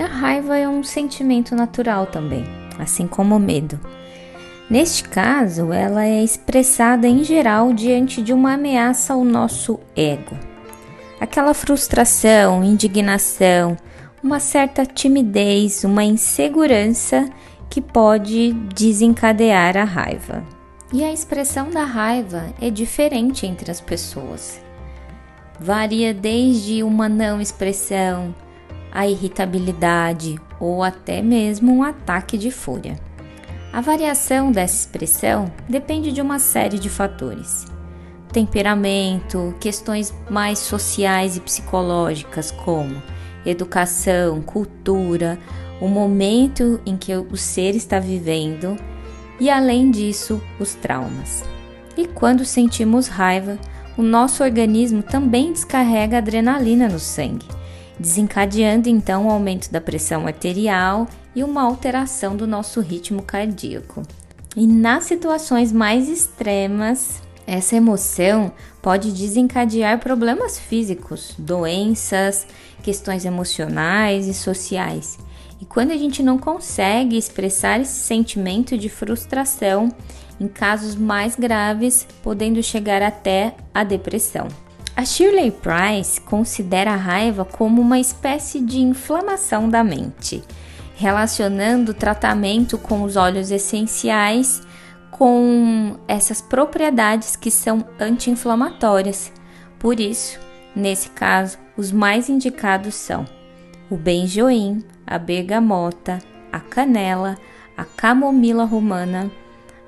A raiva é um sentimento natural também, assim como o medo. Neste caso, ela é expressada em geral diante de uma ameaça ao nosso ego. Aquela frustração, indignação, uma certa timidez, uma insegurança que pode desencadear a raiva. E a expressão da raiva é diferente entre as pessoas. Varia desde uma não expressão, a irritabilidade ou até mesmo um ataque de fúria. A variação dessa expressão depende de uma série de fatores. Temperamento, questões mais sociais e psicológicas, como educação, cultura, o momento em que o ser está vivendo e, além disso, os traumas. E quando sentimos raiva, o nosso organismo também descarrega adrenalina no sangue, desencadeando então o aumento da pressão arterial e uma alteração do nosso ritmo cardíaco. E nas situações mais extremas, essa emoção pode desencadear problemas físicos, doenças, questões emocionais e sociais. E quando a gente não consegue expressar esse sentimento de frustração, em casos mais graves, podendo chegar até a depressão. A Shirley Price considera a raiva como uma espécie de inflamação da mente, relacionando o tratamento com os óleos essenciais com essas propriedades que são anti-inflamatórias. Por isso, nesse caso, os mais indicados são o benjoim, a bergamota, a canela, a camomila romana,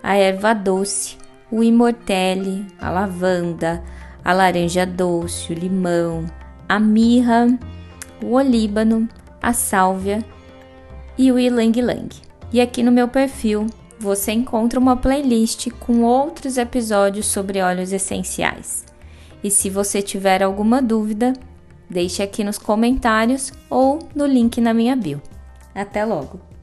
a erva doce, o imortelle, a lavanda, a laranja doce, o limão, a mirra, o olíbano, a sálvia e o ilang-ilang. E aqui no meu perfil você encontra uma playlist com outros episódios sobre óleos essenciais. E se você tiver alguma dúvida, deixe aqui nos comentários ou no link na minha bio. Até logo!